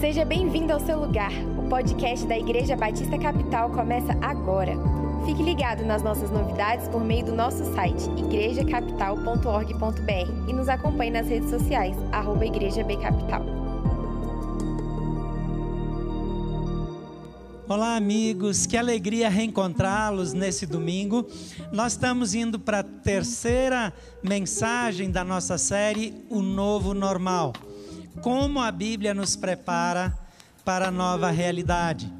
Seja bem-vindo ao seu lugar. O podcast da Igreja Batista Capital começa agora. Fique ligado nas nossas novidades por meio do nosso site igrejacapital.org.br e nos acompanhe nas redes sociais, arroba Igreja B Capital. Olá, amigos, que alegria reencontrá-los nesse domingo. Nós estamos indo para a terceira mensagem da nossa série, O Novo Normal como a Bíblia nos prepara para a nova realidade.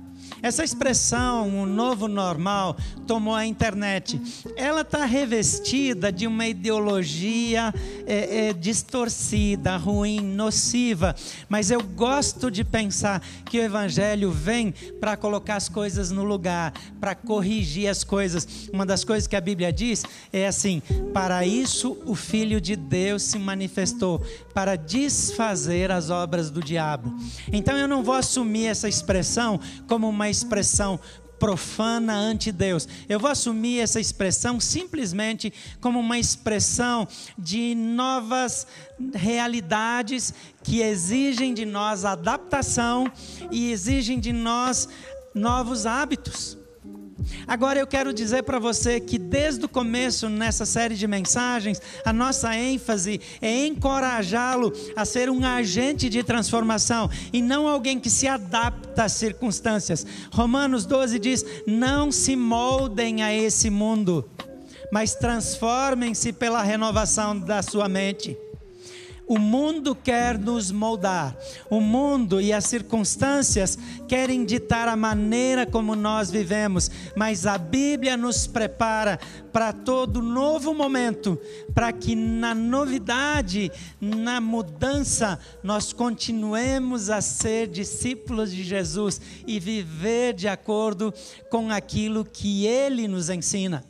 Essa expressão, um novo normal, tomou a internet. Ela está revestida de uma ideologia é, é, distorcida, ruim, nociva. Mas eu gosto de pensar que o Evangelho vem para colocar as coisas no lugar, para corrigir as coisas. Uma das coisas que a Bíblia diz é assim: para isso o Filho de Deus se manifestou, para desfazer as obras do diabo. Então eu não vou assumir essa expressão como uma expressão profana ante Deus. Eu vou assumir essa expressão simplesmente como uma expressão de novas realidades que exigem de nós adaptação e exigem de nós novos hábitos. Agora eu quero dizer para você que desde o começo nessa série de mensagens, a nossa ênfase é encorajá-lo a ser um agente de transformação e não alguém que se adapta às circunstâncias. Romanos 12 diz: "Não se moldem a esse mundo, mas transformem-se pela renovação da sua mente." O mundo quer nos moldar. O mundo e as circunstâncias querem ditar a maneira como nós vivemos, mas a Bíblia nos prepara para todo novo momento, para que na novidade, na mudança, nós continuemos a ser discípulos de Jesus e viver de acordo com aquilo que ele nos ensina.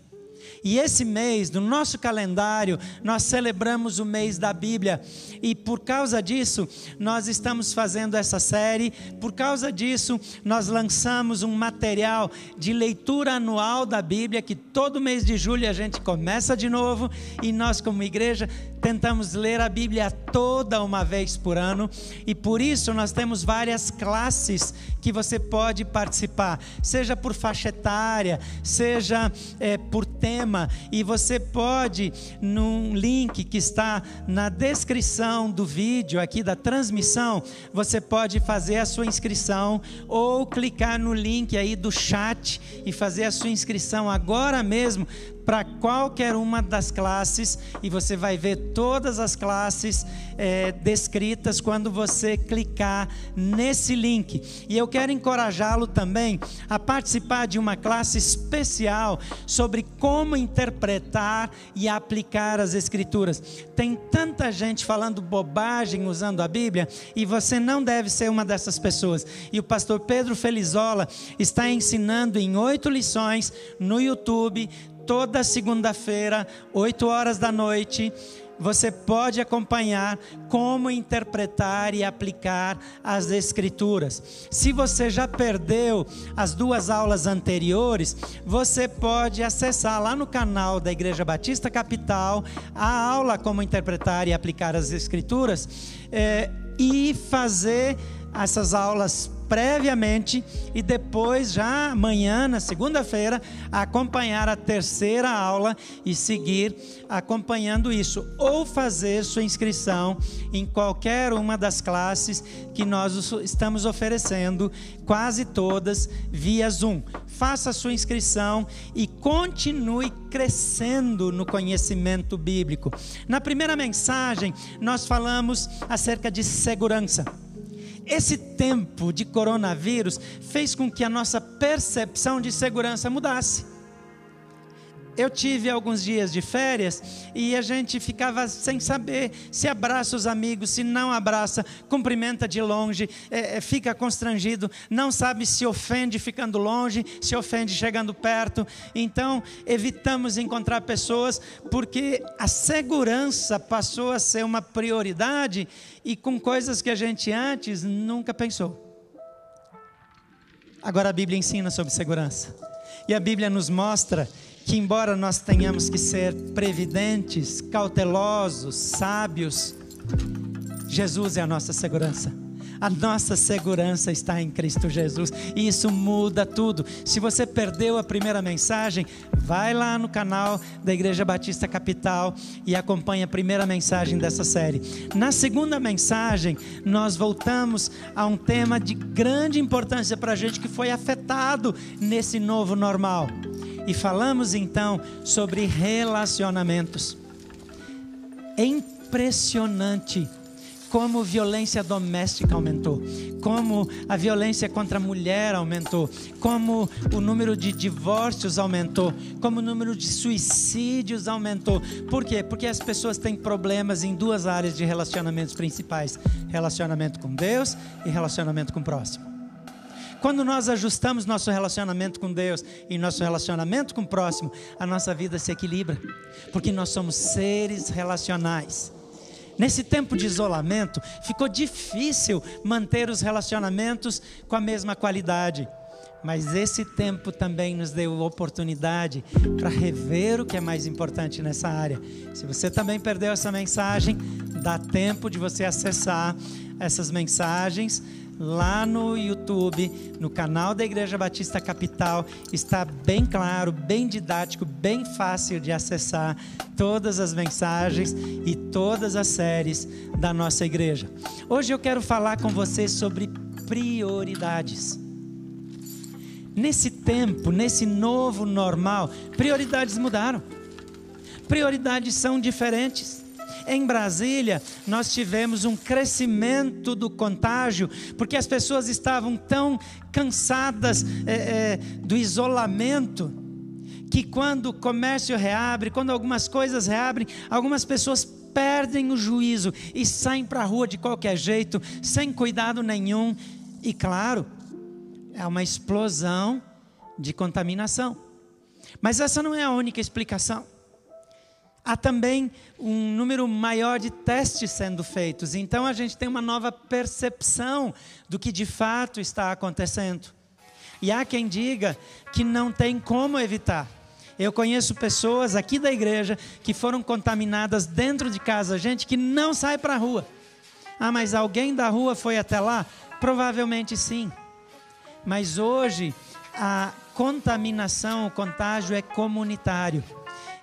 E esse mês, no nosso calendário, nós celebramos o mês da Bíblia. E por causa disso, nós estamos fazendo essa série. Por causa disso, nós lançamos um material de leitura anual da Bíblia, que todo mês de julho a gente começa de novo. E nós, como igreja, tentamos ler a Bíblia toda uma vez por ano. E por isso, nós temos várias classes que você pode participar, seja por faixa etária, seja é, por tema e você pode, num link que está na descrição do vídeo aqui da transmissão, você pode fazer a sua inscrição ou clicar no link aí do chat e fazer a sua inscrição agora mesmo para qualquer uma das classes e você vai ver todas as classes é, descritas quando você clicar nesse link. E eu quero encorajá-lo também a participar de uma classe especial sobre como interpretar e aplicar as Escrituras. Tem tanta gente falando bobagem usando a Bíblia e você não deve ser uma dessas pessoas. E o pastor Pedro Felizola está ensinando em oito lições no YouTube toda segunda-feira, 8 horas da noite, você pode acompanhar como interpretar e aplicar as Escrituras. Se você já perdeu as duas aulas anteriores, você pode acessar lá no canal da Igreja Batista Capital a aula como interpretar e aplicar as Escrituras é, e fazer essas aulas previamente e depois, já amanhã, na segunda-feira, acompanhar a terceira aula e seguir acompanhando isso. Ou fazer sua inscrição em qualquer uma das classes que nós estamos oferecendo, quase todas via Zoom. Faça sua inscrição e continue crescendo no conhecimento bíblico. Na primeira mensagem, nós falamos acerca de segurança. Esse tempo de coronavírus fez com que a nossa percepção de segurança mudasse eu tive alguns dias de férias e a gente ficava sem saber se abraça os amigos, se não abraça, cumprimenta de longe, é, é, fica constrangido, não sabe se ofende ficando longe, se ofende chegando perto. Então, evitamos encontrar pessoas porque a segurança passou a ser uma prioridade e com coisas que a gente antes nunca pensou. Agora a Bíblia ensina sobre segurança. E a Bíblia nos mostra que, embora nós tenhamos que ser previdentes, cautelosos, sábios, Jesus é a nossa segurança. A nossa segurança está em Cristo Jesus e isso muda tudo. Se você perdeu a primeira mensagem, vai lá no canal da Igreja Batista Capital e acompanhe a primeira mensagem dessa série. Na segunda mensagem, nós voltamos a um tema de grande importância para a gente que foi afetado nesse novo normal. E falamos então sobre relacionamentos. É impressionante como violência doméstica aumentou, como a violência contra a mulher aumentou, como o número de divórcios aumentou, como o número de suicídios aumentou. Por quê? Porque as pessoas têm problemas em duas áreas de relacionamentos principais: relacionamento com Deus e relacionamento com o próximo. Quando nós ajustamos nosso relacionamento com Deus e nosso relacionamento com o próximo, a nossa vida se equilibra, porque nós somos seres relacionais. Nesse tempo de isolamento, ficou difícil manter os relacionamentos com a mesma qualidade. Mas esse tempo também nos deu oportunidade para rever o que é mais importante nessa área. Se você também perdeu essa mensagem, dá tempo de você acessar essas mensagens lá no YouTube, no canal da Igreja Batista Capital, está bem claro, bem didático, bem fácil de acessar todas as mensagens e todas as séries da nossa igreja. Hoje eu quero falar com você sobre prioridades. Nesse tempo, nesse novo normal, prioridades mudaram. Prioridades são diferentes. Em Brasília, nós tivemos um crescimento do contágio, porque as pessoas estavam tão cansadas é, é, do isolamento, que quando o comércio reabre, quando algumas coisas reabrem, algumas pessoas perdem o juízo e saem para a rua de qualquer jeito, sem cuidado nenhum. E claro, é uma explosão de contaminação. Mas essa não é a única explicação há também um número maior de testes sendo feitos. Então a gente tem uma nova percepção do que de fato está acontecendo. E há quem diga que não tem como evitar. Eu conheço pessoas aqui da igreja que foram contaminadas dentro de casa, gente que não sai para a rua. Ah, mas alguém da rua foi até lá? Provavelmente sim. Mas hoje a contaminação, o contágio é comunitário.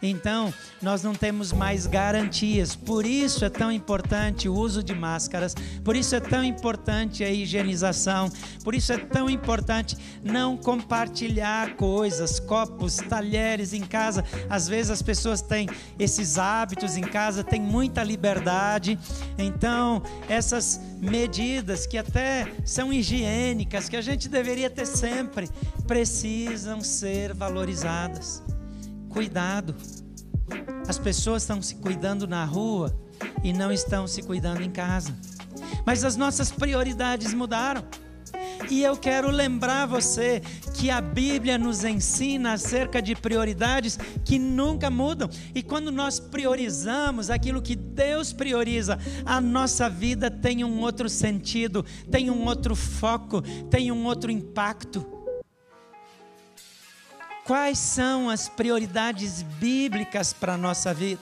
Então, nós não temos mais garantias. Por isso é tão importante o uso de máscaras, por isso é tão importante a higienização, por isso é tão importante não compartilhar coisas, copos, talheres em casa. Às vezes as pessoas têm esses hábitos em casa, têm muita liberdade. Então, essas medidas que até são higiênicas, que a gente deveria ter sempre, precisam ser valorizadas. Cuidado. As pessoas estão se cuidando na rua e não estão se cuidando em casa. Mas as nossas prioridades mudaram. E eu quero lembrar você que a Bíblia nos ensina acerca de prioridades que nunca mudam. E quando nós priorizamos aquilo que Deus prioriza, a nossa vida tem um outro sentido, tem um outro foco, tem um outro impacto. Quais são as prioridades bíblicas para a nossa vida?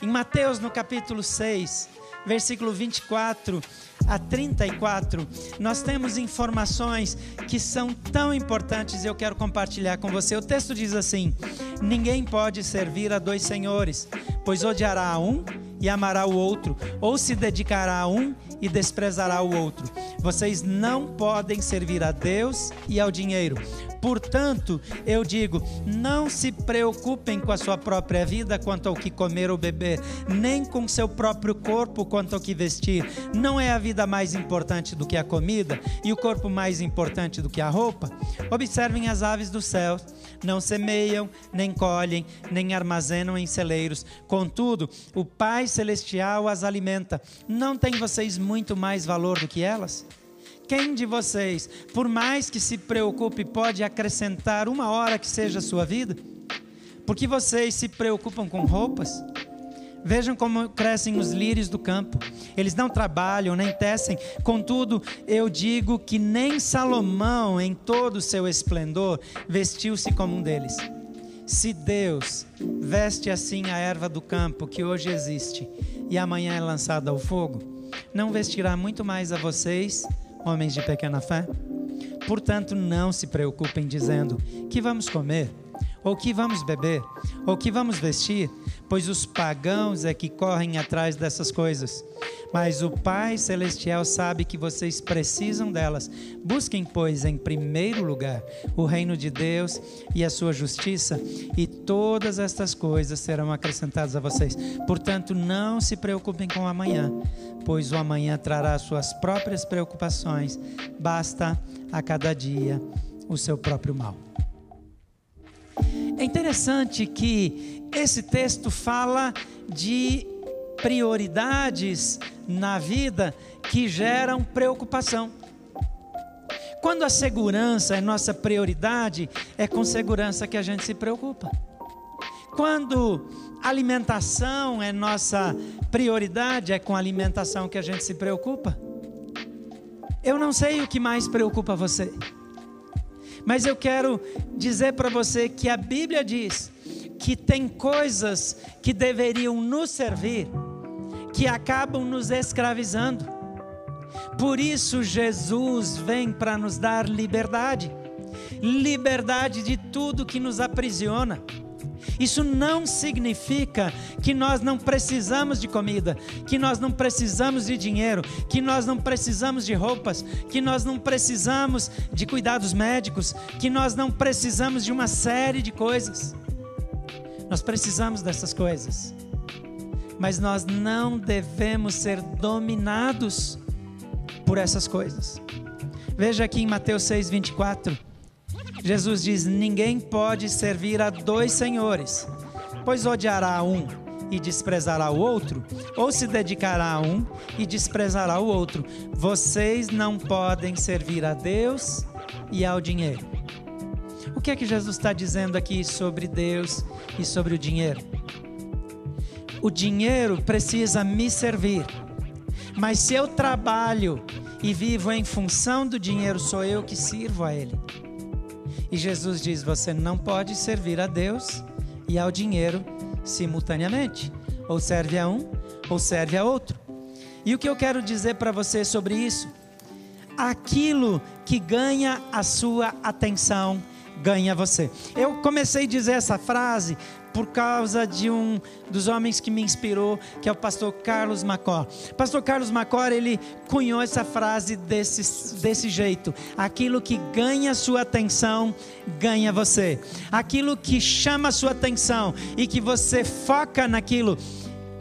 Em Mateus, no capítulo 6, versículo 24 a 34, nós temos informações que são tão importantes e eu quero compartilhar com você. O texto diz assim: Ninguém pode servir a dois senhores, pois odiará a um e amará o outro, ou se dedicará a um e desprezará o outro. Vocês não podem servir a Deus e ao dinheiro. Portanto, eu digo: não se preocupem com a sua própria vida quanto ao que comer ou beber, nem com seu próprio corpo quanto ao que vestir. Não é a vida mais importante do que a comida e o corpo mais importante do que a roupa? Observem as aves do céu. Não semeiam, nem colhem, nem armazenam em celeiros. Contudo, o Pai Celestial as alimenta. Não têm vocês muito mais valor do que elas? Quem de vocês, por mais que se preocupe, pode acrescentar uma hora que seja a sua vida? Porque vocês se preocupam com roupas? Vejam como crescem os lírios do campo. Eles não trabalham, nem tecem. Contudo, eu digo que nem Salomão, em todo o seu esplendor, vestiu-se como um deles. Se Deus veste assim a erva do campo que hoje existe e amanhã é lançada ao fogo, não vestirá muito mais a vocês, homens de pequena fé? Portanto, não se preocupem dizendo: que vamos comer? Ou que vamos beber? Ou que vamos vestir? Pois os pagãos é que correm atrás dessas coisas. Mas o Pai Celestial sabe que vocês precisam delas. Busquem, pois, em primeiro lugar o reino de Deus e a sua justiça, e todas estas coisas serão acrescentadas a vocês. Portanto, não se preocupem com o amanhã, pois o amanhã trará suas próprias preocupações. Basta a cada dia o seu próprio mal. É interessante que esse texto fala de prioridades na vida que geram preocupação. Quando a segurança é nossa prioridade, é com segurança que a gente se preocupa. Quando alimentação é nossa prioridade, é com alimentação que a gente se preocupa. Eu não sei o que mais preocupa você, mas eu quero dizer para você que a Bíblia diz que tem coisas que deveriam nos servir que acabam nos escravizando. Por isso, Jesus vem para nos dar liberdade liberdade de tudo que nos aprisiona. Isso não significa que nós não precisamos de comida, que nós não precisamos de dinheiro, que nós não precisamos de roupas, que nós não precisamos de cuidados médicos, que nós não precisamos de uma série de coisas. Nós precisamos dessas coisas mas nós não devemos ser dominados por essas coisas. Veja aqui em Mateus 6, 24. Jesus diz: Ninguém pode servir a dois senhores, pois odiará um e desprezará o outro, ou se dedicará a um e desprezará o outro. Vocês não podem servir a Deus e ao dinheiro. O que é que Jesus está dizendo aqui sobre Deus e sobre o dinheiro? O dinheiro precisa me servir. Mas se eu trabalho e vivo em função do dinheiro, sou eu que sirvo a ele. E Jesus diz: você não pode servir a Deus e ao dinheiro simultaneamente. Ou serve a um, ou serve a outro. E o que eu quero dizer para você sobre isso? Aquilo que ganha a sua atenção ganha você. Eu comecei a dizer essa frase por causa de um dos homens que me inspirou, que é o pastor Carlos Macor. Pastor Carlos Macor, ele cunhou essa frase desse, desse jeito: aquilo que ganha sua atenção, ganha você. Aquilo que chama sua atenção e que você foca naquilo,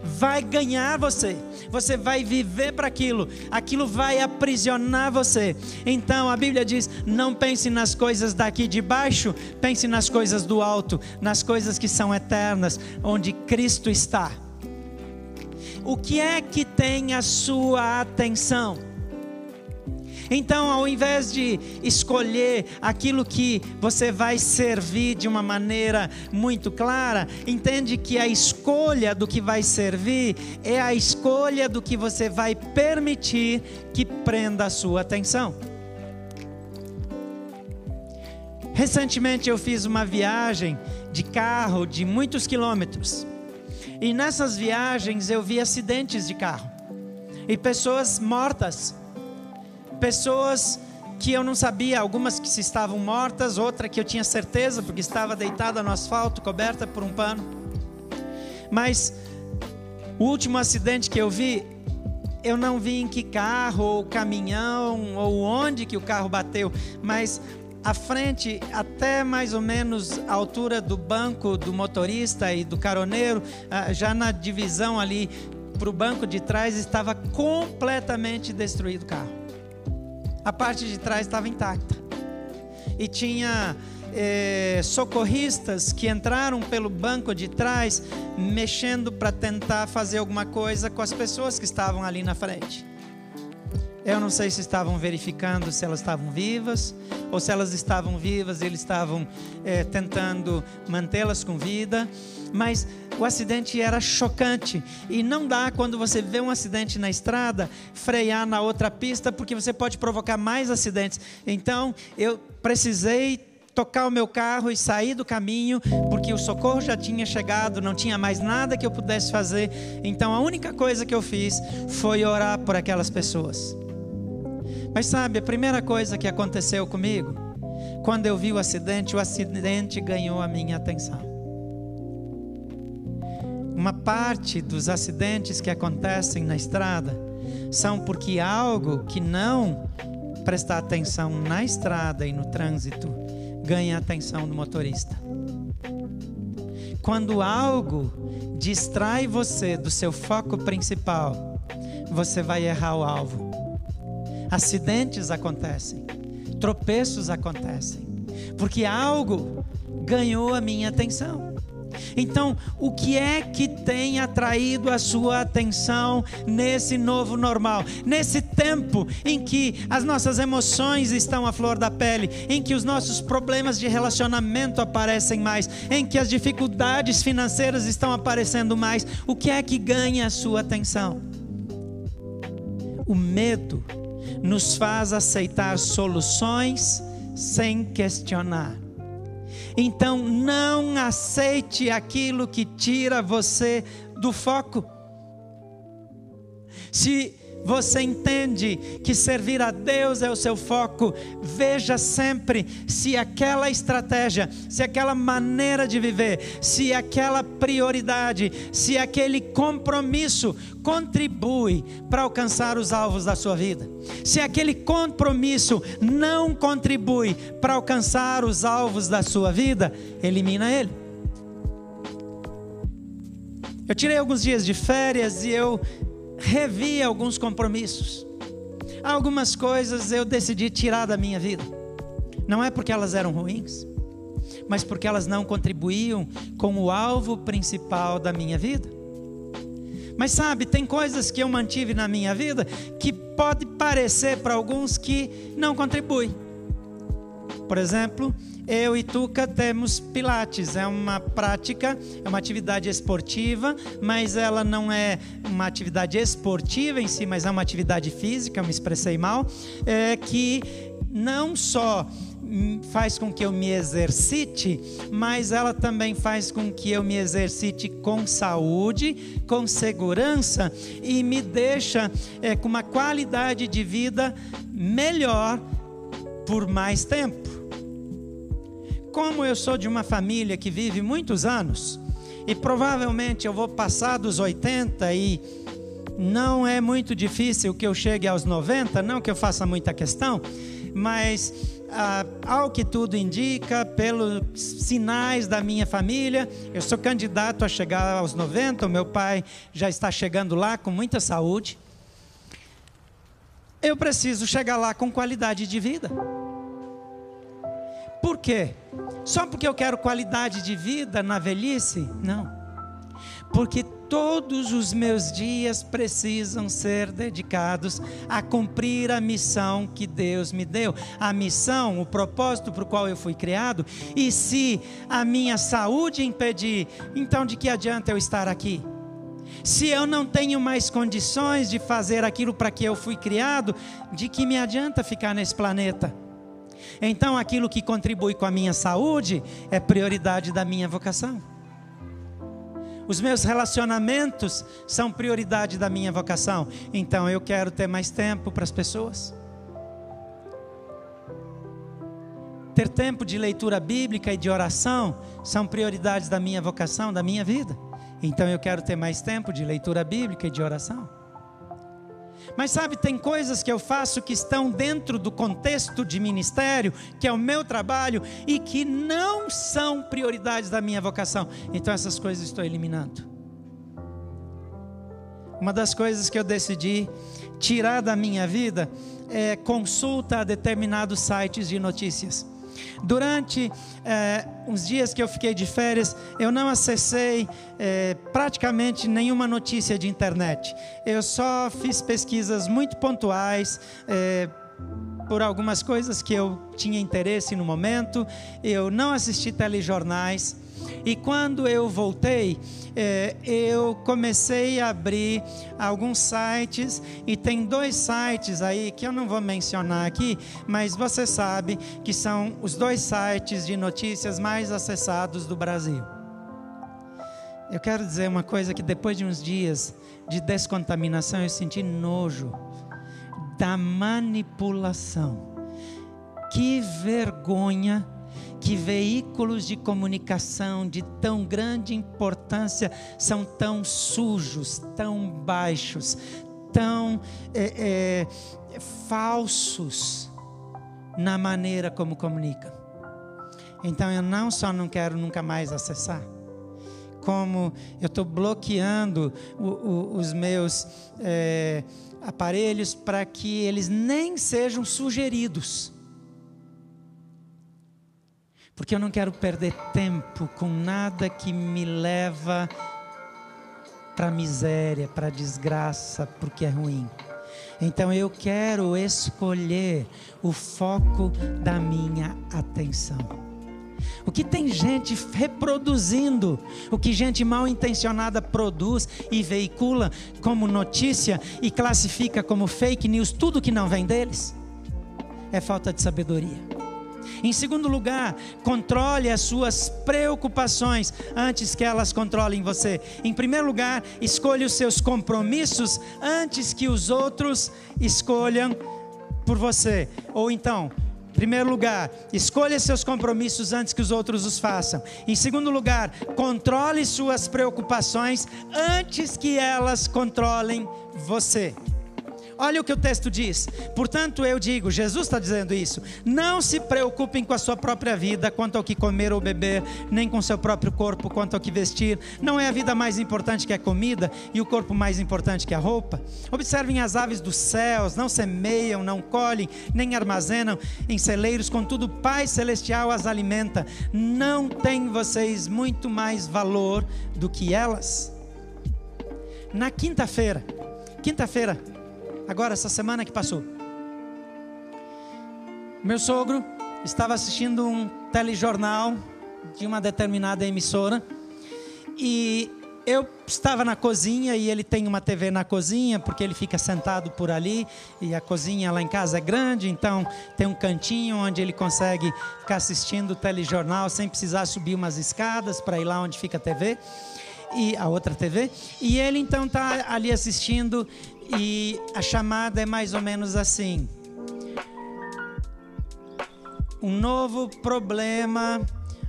vai ganhar você. Você vai viver para aquilo, aquilo vai aprisionar você. Então a Bíblia diz: não pense nas coisas daqui de baixo, pense nas coisas do alto, nas coisas que são eternas, onde Cristo está. O que é que tem a sua atenção? Então, ao invés de escolher aquilo que você vai servir de uma maneira muito clara, entende que a escolha do que vai servir é a escolha do que você vai permitir que prenda a sua atenção. Recentemente eu fiz uma viagem de carro de muitos quilômetros. E nessas viagens eu vi acidentes de carro e pessoas mortas pessoas que eu não sabia, algumas que se estavam mortas, outra que eu tinha certeza porque estava deitada no asfalto, coberta por um pano. Mas o último acidente que eu vi, eu não vi em que carro ou caminhão ou onde que o carro bateu, mas à frente, até mais ou menos a altura do banco do motorista e do caroneiro, ah, já na divisão ali para o banco de trás, estava completamente destruído o carro a parte de trás estava intacta. E tinha é, socorristas que entraram pelo banco de trás, mexendo para tentar fazer alguma coisa com as pessoas que estavam ali na frente. Eu não sei se estavam verificando se elas estavam vivas, ou se elas estavam vivas, eles estavam é, tentando mantê-las com vida, mas o acidente era chocante. E não dá, quando você vê um acidente na estrada, frear na outra pista, porque você pode provocar mais acidentes. Então, eu precisei tocar o meu carro e sair do caminho, porque o socorro já tinha chegado, não tinha mais nada que eu pudesse fazer. Então a única coisa que eu fiz foi orar por aquelas pessoas. Mas sabe, a primeira coisa que aconteceu comigo, quando eu vi o acidente, o acidente ganhou a minha atenção. Uma parte dos acidentes que acontecem na estrada são porque algo que não prestar atenção na estrada e no trânsito ganha a atenção do motorista. Quando algo distrai você do seu foco principal, você vai errar o alvo. Acidentes acontecem, tropeços acontecem, porque algo ganhou a minha atenção. Então, o que é que tem atraído a sua atenção nesse novo normal? Nesse tempo em que as nossas emoções estão à flor da pele, em que os nossos problemas de relacionamento aparecem mais, em que as dificuldades financeiras estão aparecendo mais, o que é que ganha a sua atenção? O medo nos faz aceitar soluções sem questionar. Então não aceite aquilo que tira você do foco. Se você entende que servir a Deus é o seu foco, veja sempre se aquela estratégia, se aquela maneira de viver, se aquela prioridade, se aquele compromisso contribui para alcançar os alvos da sua vida. Se aquele compromisso não contribui para alcançar os alvos da sua vida, elimina ele. Eu tirei alguns dias de férias e eu revi alguns compromissos. Algumas coisas eu decidi tirar da minha vida. Não é porque elas eram ruins, mas porque elas não contribuíam com o alvo principal da minha vida. Mas sabe, tem coisas que eu mantive na minha vida que pode parecer para alguns que não contribuem. Por exemplo, eu e Tuca temos Pilates. É uma prática, é uma atividade esportiva, mas ela não é uma atividade esportiva em si, mas é uma atividade física, eu me expressei mal, é, que não só faz com que eu me exercite, mas ela também faz com que eu me exercite com saúde, com segurança e me deixa é, com uma qualidade de vida melhor por mais tempo como eu sou de uma família que vive muitos anos, e provavelmente eu vou passar dos 80 e não é muito difícil que eu chegue aos 90, não que eu faça muita questão, mas ah, ao que tudo indica, pelos sinais da minha família, eu sou candidato a chegar aos 90, o meu pai já está chegando lá com muita saúde. Eu preciso chegar lá com qualidade de vida. Por quê? Só porque eu quero qualidade de vida na velhice? Não. Porque todos os meus dias precisam ser dedicados a cumprir a missão que Deus me deu, a missão, o propósito para o qual eu fui criado. E se a minha saúde impedir, então de que adianta eu estar aqui? Se eu não tenho mais condições de fazer aquilo para que eu fui criado, de que me adianta ficar nesse planeta? Então aquilo que contribui com a minha saúde é prioridade da minha vocação. Os meus relacionamentos são prioridade da minha vocação. Então eu quero ter mais tempo para as pessoas. Ter tempo de leitura bíblica e de oração são prioridades da minha vocação, da minha vida. Então eu quero ter mais tempo de leitura bíblica e de oração. Mas sabe, tem coisas que eu faço que estão dentro do contexto de ministério, que é o meu trabalho, e que não são prioridades da minha vocação. Então essas coisas estou eliminando. Uma das coisas que eu decidi tirar da minha vida é consulta a determinados sites de notícias. Durante é, uns dias que eu fiquei de férias, eu não acessei é, praticamente nenhuma notícia de internet. Eu só fiz pesquisas muito pontuais. É, por algumas coisas que eu tinha interesse no momento, eu não assisti telejornais. E quando eu voltei, é, eu comecei a abrir alguns sites, e tem dois sites aí que eu não vou mencionar aqui, mas você sabe que são os dois sites de notícias mais acessados do Brasil. Eu quero dizer uma coisa que depois de uns dias de descontaminação eu senti nojo da manipulação. Que vergonha que veículos de comunicação de tão grande importância são tão sujos, tão baixos, tão é, é, falsos na maneira como comunicam. Então eu não só não quero nunca mais acessar, como eu estou bloqueando o, o, os meus é, aparelhos para que eles nem sejam sugeridos. Porque eu não quero perder tempo com nada que me leva para miséria, para desgraça, porque é ruim. Então eu quero escolher o foco da minha atenção. O que tem gente reproduzindo, o que gente mal intencionada produz e veicula como notícia e classifica como fake news, tudo que não vem deles, é falta de sabedoria. Em segundo lugar, controle as suas preocupações antes que elas controlem você. Em primeiro lugar, escolha os seus compromissos antes que os outros escolham por você. Ou então, primeiro lugar, escolha seus compromissos antes que os outros os façam. Em segundo lugar, controle suas preocupações antes que elas controlem você. Olha o que o texto diz. Portanto, eu digo, Jesus está dizendo isso. Não se preocupem com a sua própria vida, quanto ao que comer ou beber, nem com seu próprio corpo, quanto ao que vestir. Não é a vida mais importante que a comida e o corpo mais importante que a roupa? Observem as aves dos céus, não semeiam, não colhem, nem armazenam em celeiros, contudo, o Pai Celestial as alimenta. Não tem vocês muito mais valor do que elas? Na quinta-feira, quinta-feira, agora essa semana que passou. Meu sogro estava assistindo um telejornal de uma determinada emissora e eu estava na cozinha e ele tem uma TV na cozinha porque ele fica sentado por ali e a cozinha lá em casa é grande, então tem um cantinho onde ele consegue ficar assistindo o telejornal sem precisar subir umas escadas para ir lá onde fica a TV e a outra TV. E ele então está ali assistindo e a chamada é mais ou menos assim: um novo problema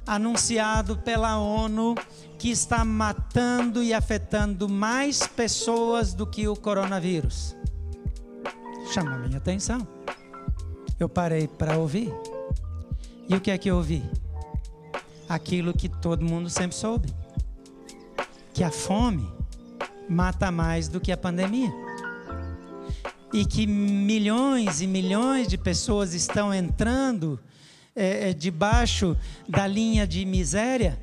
anunciado pela ONU que está matando e afetando mais pessoas do que o coronavírus. Chamou minha atenção. Eu parei para ouvir. E o que é que eu ouvi? Aquilo que todo mundo sempre soube: que a fome mata mais do que a pandemia e que milhões e milhões de pessoas estão entrando é, é, debaixo da linha de miséria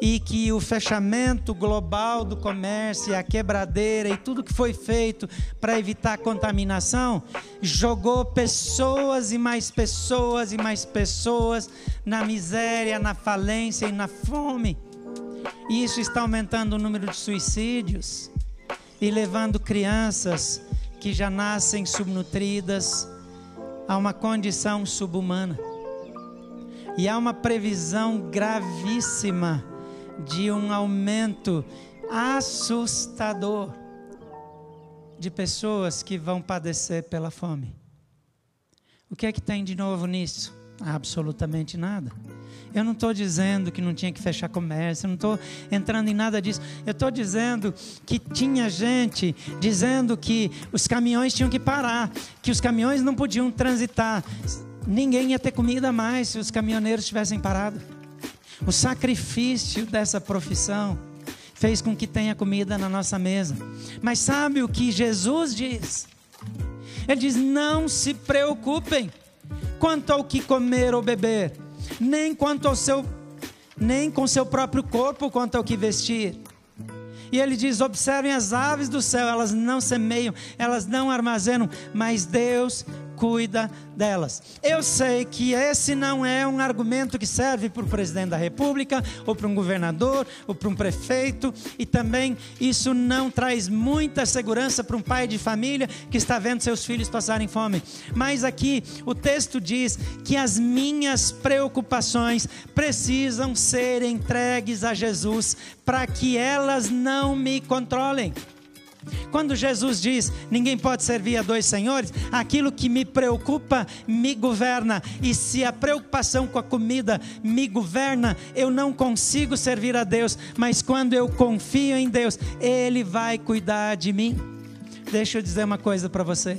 e que o fechamento global do comércio, a quebradeira e tudo que foi feito para evitar a contaminação jogou pessoas e mais pessoas e mais pessoas na miséria, na falência e na fome. E isso está aumentando o número de suicídios e levando crianças que já nascem subnutridas a uma condição subhumana. E há uma previsão gravíssima de um aumento assustador de pessoas que vão padecer pela fome. O que é que tem de novo nisso? Absolutamente nada. Eu não estou dizendo que não tinha que fechar comércio, eu não estou entrando em nada disso. Eu estou dizendo que tinha gente dizendo que os caminhões tinham que parar, que os caminhões não podiam transitar. Ninguém ia ter comida mais se os caminhoneiros tivessem parado. O sacrifício dessa profissão fez com que tenha comida na nossa mesa. Mas sabe o que Jesus diz? Ele diz: não se preocupem quanto ao que comer ou beber nem quanto ao seu nem com seu próprio corpo quanto ao que vestir. E ele diz: observem as aves do céu, elas não semeiam, elas não armazenam, mas Deus cuida delas. Eu sei que esse não é um argumento que serve para o presidente da República, ou para um governador, ou para um prefeito, e também isso não traz muita segurança para um pai de família que está vendo seus filhos passarem fome. Mas aqui o texto diz que as minhas preocupações precisam ser entregues a Jesus para que elas não me controlem. Quando Jesus diz: ninguém pode servir a dois senhores, aquilo que me preocupa me governa. E se a preocupação com a comida me governa, eu não consigo servir a Deus. Mas quando eu confio em Deus, Ele vai cuidar de mim. Deixa eu dizer uma coisa para você.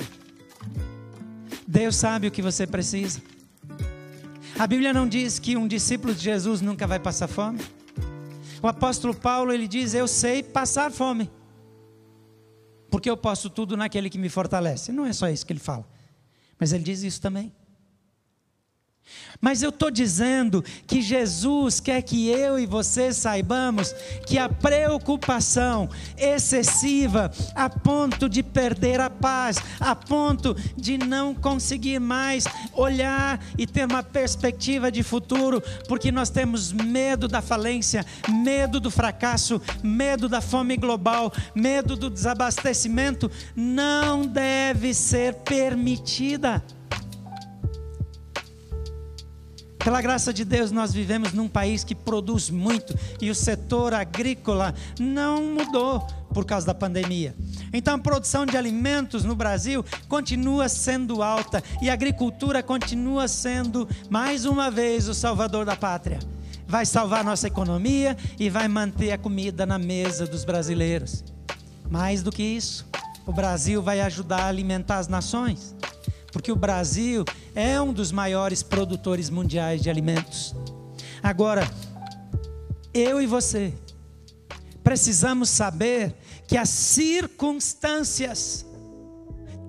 Deus sabe o que você precisa. A Bíblia não diz que um discípulo de Jesus nunca vai passar fome. O apóstolo Paulo ele diz: Eu sei passar fome porque eu posso tudo naquele que me fortalece. Não é só isso que ele fala, mas ele diz isso também. Mas eu estou dizendo que Jesus quer que eu e você saibamos que a preocupação excessiva, a ponto de perder a paz, a ponto de não conseguir mais olhar e ter uma perspectiva de futuro, porque nós temos medo da falência, medo do fracasso, medo da fome global, medo do desabastecimento, não deve ser permitida. Pela graça de Deus, nós vivemos num país que produz muito e o setor agrícola não mudou por causa da pandemia. Então, a produção de alimentos no Brasil continua sendo alta e a agricultura continua sendo, mais uma vez, o salvador da pátria. Vai salvar nossa economia e vai manter a comida na mesa dos brasileiros. Mais do que isso, o Brasil vai ajudar a alimentar as nações porque o Brasil é um dos maiores produtores mundiais de alimentos. Agora, eu e você precisamos saber que as circunstâncias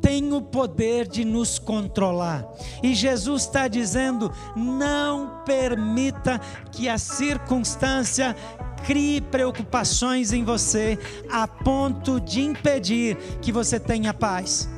têm o poder de nos controlar. E Jesus está dizendo: não permita que a circunstância crie preocupações em você a ponto de impedir que você tenha paz.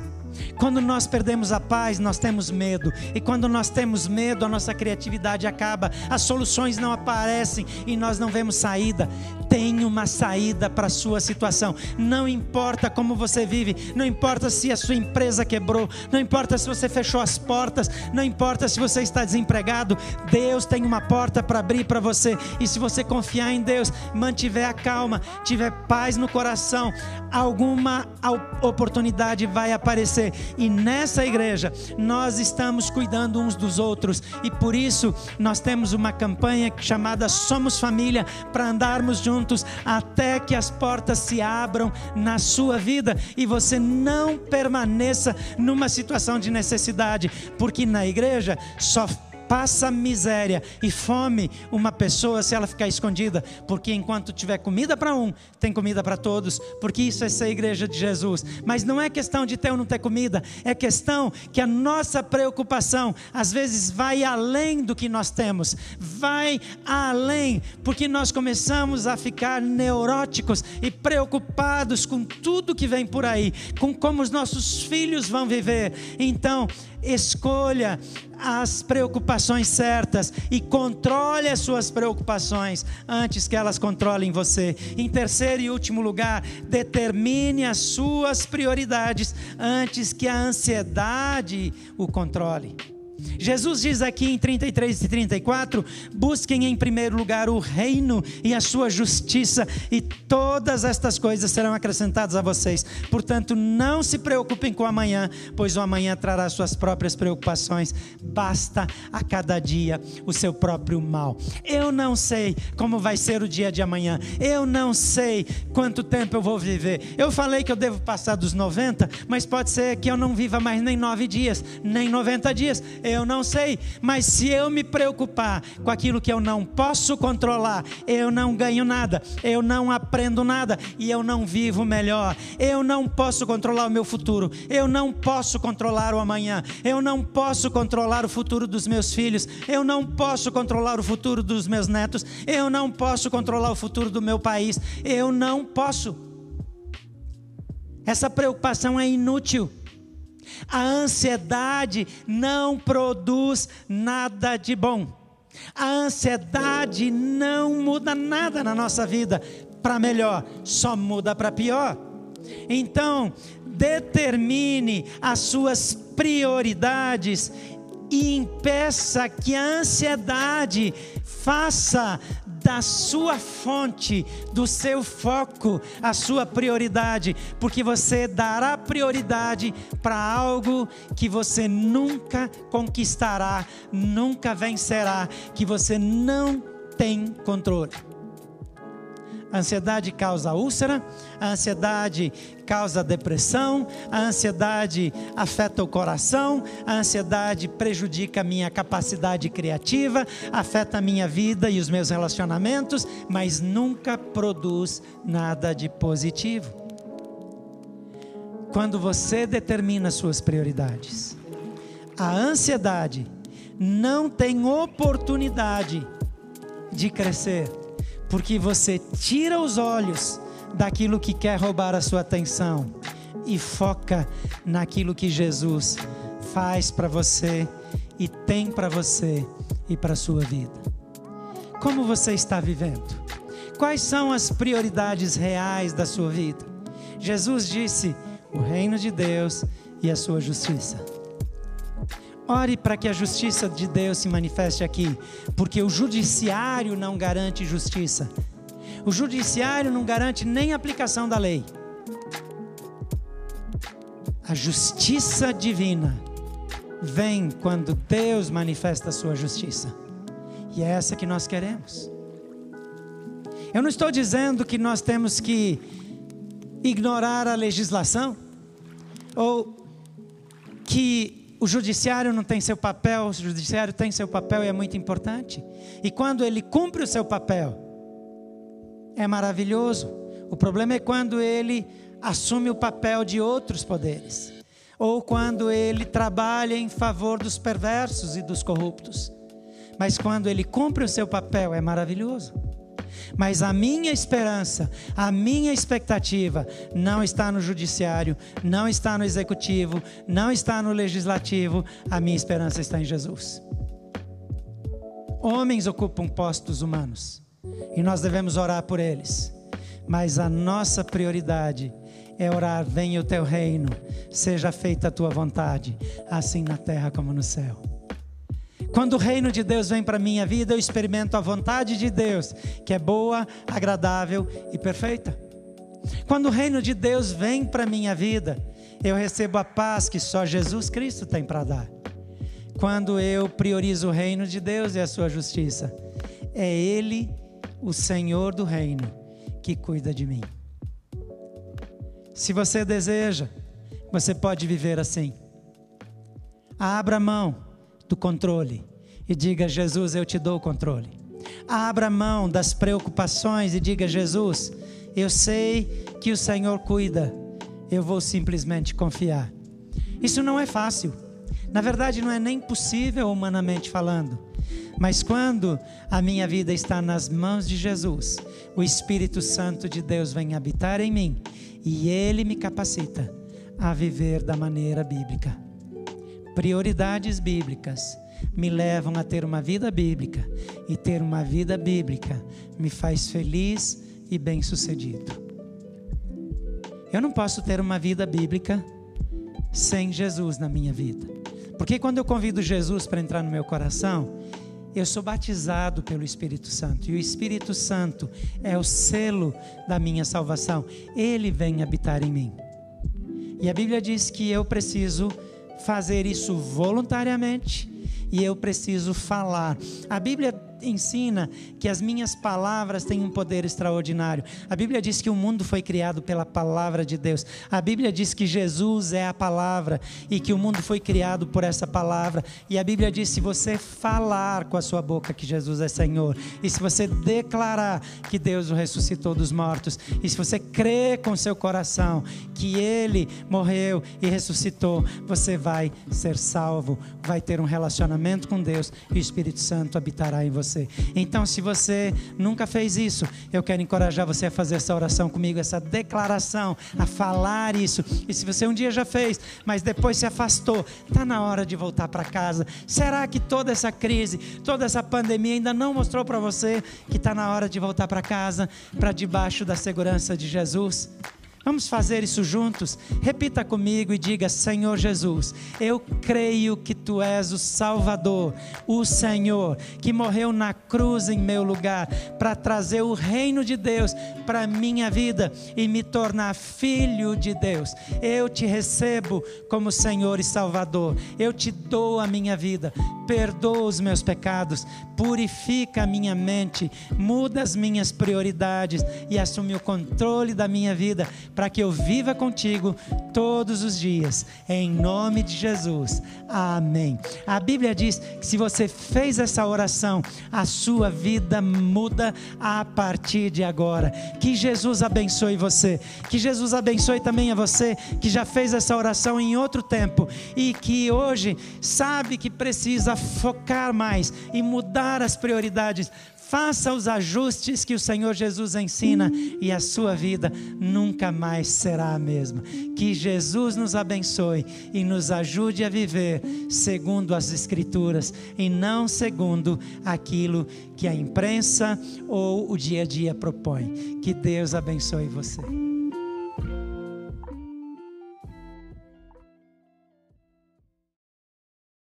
Quando nós perdemos a paz, nós temos medo. E quando nós temos medo, a nossa criatividade acaba, as soluções não aparecem e nós não vemos saída. Tem uma saída para a sua situação. Não importa como você vive, não importa se a sua empresa quebrou, não importa se você fechou as portas, não importa se você está desempregado, Deus tem uma porta para abrir para você. E se você confiar em Deus, mantiver a calma, tiver paz no coração, alguma oportunidade vai aparecer e nessa igreja nós estamos cuidando uns dos outros. E por isso nós temos uma campanha chamada Somos Família para andarmos juntos até que as portas se abram na sua vida e você não permaneça numa situação de necessidade, porque na igreja só passa miséria e fome uma pessoa se ela ficar escondida, porque enquanto tiver comida para um, tem comida para todos, porque isso é ser igreja de Jesus. Mas não é questão de ter ou não ter comida, é questão que a nossa preocupação às vezes vai além do que nós temos, vai além, porque nós começamos a ficar neuróticos e preocupados com tudo que vem por aí, com como os nossos filhos vão viver. Então, escolha as preocupações certas e controle as suas preocupações antes que elas controlem você. Em terceiro e último lugar, determine as suas prioridades antes que a ansiedade o controle. Jesus diz aqui em 33 e 34: busquem em primeiro lugar o reino e a sua justiça, e todas estas coisas serão acrescentadas a vocês. Portanto, não se preocupem com o amanhã, pois o amanhã trará suas próprias preocupações. Basta a cada dia o seu próprio mal. Eu não sei como vai ser o dia de amanhã, eu não sei quanto tempo eu vou viver. Eu falei que eu devo passar dos 90, mas pode ser que eu não viva mais nem nove dias, nem 90 dias. Eu não sei, mas se eu me preocupar com aquilo que eu não posso controlar, eu não ganho nada, eu não aprendo nada e eu não vivo melhor. Eu não posso controlar o meu futuro, eu não posso controlar o amanhã, eu não posso controlar o futuro dos meus filhos, eu não posso controlar o futuro dos meus netos, eu não posso controlar o futuro do meu país, eu não posso. Essa preocupação é inútil A ansiedade não produz nada de bom. A ansiedade não muda nada na nossa vida para melhor, só muda para pior. Então, determine as suas prioridades e impeça que a ansiedade faça da sua fonte, do seu foco, a sua prioridade, porque você dará prioridade para algo que você nunca conquistará, nunca vencerá, que você não tem controle. A ansiedade causa úlcera, a ansiedade causa depressão, a ansiedade afeta o coração, a ansiedade prejudica a minha capacidade criativa, afeta a minha vida e os meus relacionamentos, mas nunca produz nada de positivo. Quando você determina suas prioridades, a ansiedade não tem oportunidade de crescer porque você tira os olhos daquilo que quer roubar a sua atenção e foca naquilo que Jesus faz para você e tem para você e para sua vida. Como você está vivendo? Quais são as prioridades reais da sua vida? Jesus disse: o reino de Deus e a sua justiça. Ore para que a justiça de Deus se manifeste aqui, porque o judiciário não garante justiça. O judiciário não garante nem a aplicação da lei. A justiça divina vem quando Deus manifesta a sua justiça. E é essa que nós queremos. Eu não estou dizendo que nós temos que ignorar a legislação ou que o judiciário não tem seu papel, o judiciário tem seu papel e é muito importante. E quando ele cumpre o seu papel, é maravilhoso. O problema é quando ele assume o papel de outros poderes, ou quando ele trabalha em favor dos perversos e dos corruptos. Mas quando ele cumpre o seu papel, é maravilhoso. Mas a minha esperança, a minha expectativa não está no judiciário, não está no executivo, não está no legislativo, a minha esperança está em Jesus. Homens ocupam postos humanos e nós devemos orar por eles, mas a nossa prioridade é orar: venha o teu reino, seja feita a tua vontade, assim na terra como no céu. Quando o reino de Deus vem para a minha vida, eu experimento a vontade de Deus, que é boa, agradável e perfeita. Quando o reino de Deus vem para a minha vida, eu recebo a paz que só Jesus Cristo tem para dar. Quando eu priorizo o reino de Deus e a sua justiça, é Ele, o Senhor do reino, que cuida de mim. Se você deseja, você pode viver assim. Abra mão do controle e diga: Jesus, eu te dou o controle. Abra mão das preocupações e diga: Jesus, eu sei que o Senhor cuida, eu vou simplesmente confiar. Isso não é fácil. Na verdade, não é nem possível humanamente falando. Mas quando a minha vida está nas mãos de Jesus, o Espírito Santo de Deus vem habitar em mim e ele me capacita a viver da maneira bíblica prioridades bíblicas me levam a ter uma vida bíblica e ter uma vida bíblica me faz feliz e bem-sucedido. Eu não posso ter uma vida bíblica sem Jesus na minha vida. Porque quando eu convido Jesus para entrar no meu coração, eu sou batizado pelo Espírito Santo. E o Espírito Santo é o selo da minha salvação. Ele vem habitar em mim. E a Bíblia diz que eu preciso fazer isso voluntariamente e eu preciso falar. A Bíblia ensina que as minhas palavras têm um poder extraordinário. A Bíblia diz que o mundo foi criado pela palavra de Deus. A Bíblia diz que Jesus é a palavra e que o mundo foi criado por essa palavra. E a Bíblia diz: se você falar com a sua boca que Jesus é Senhor, e se você declarar que Deus o ressuscitou dos mortos, e se você crer com seu coração que Ele morreu e ressuscitou, você vai ser salvo, vai ter um relacionamento com Deus e o Espírito Santo habitará em você você. Então, se você nunca fez isso, eu quero encorajar você a fazer essa oração comigo, essa declaração, a falar isso. E se você um dia já fez, mas depois se afastou, está na hora de voltar para casa. Será que toda essa crise, toda essa pandemia ainda não mostrou para você que está na hora de voltar para casa, para debaixo da segurança de Jesus? Vamos fazer isso juntos? Repita comigo e diga: Senhor Jesus, eu creio que tu és o Salvador, o Senhor que morreu na cruz em meu lugar para trazer o reino de Deus para minha vida e me tornar filho de Deus. Eu te recebo como Senhor e Salvador. Eu te dou a minha vida. Perdoa os meus pecados, purifica a minha mente, muda as minhas prioridades e assume o controle da minha vida para que eu viva contigo todos os dias, em nome de Jesus. Amém. A Bíblia diz que se você fez essa oração, a sua vida muda a partir de agora. Que Jesus abençoe você, que Jesus abençoe também a você que já fez essa oração em outro tempo e que hoje sabe que precisa focar mais e mudar as prioridades Faça os ajustes que o Senhor Jesus ensina e a sua vida nunca mais será a mesma. Que Jesus nos abençoe e nos ajude a viver segundo as Escrituras e não segundo aquilo que a imprensa ou o dia a dia propõe. Que Deus abençoe você.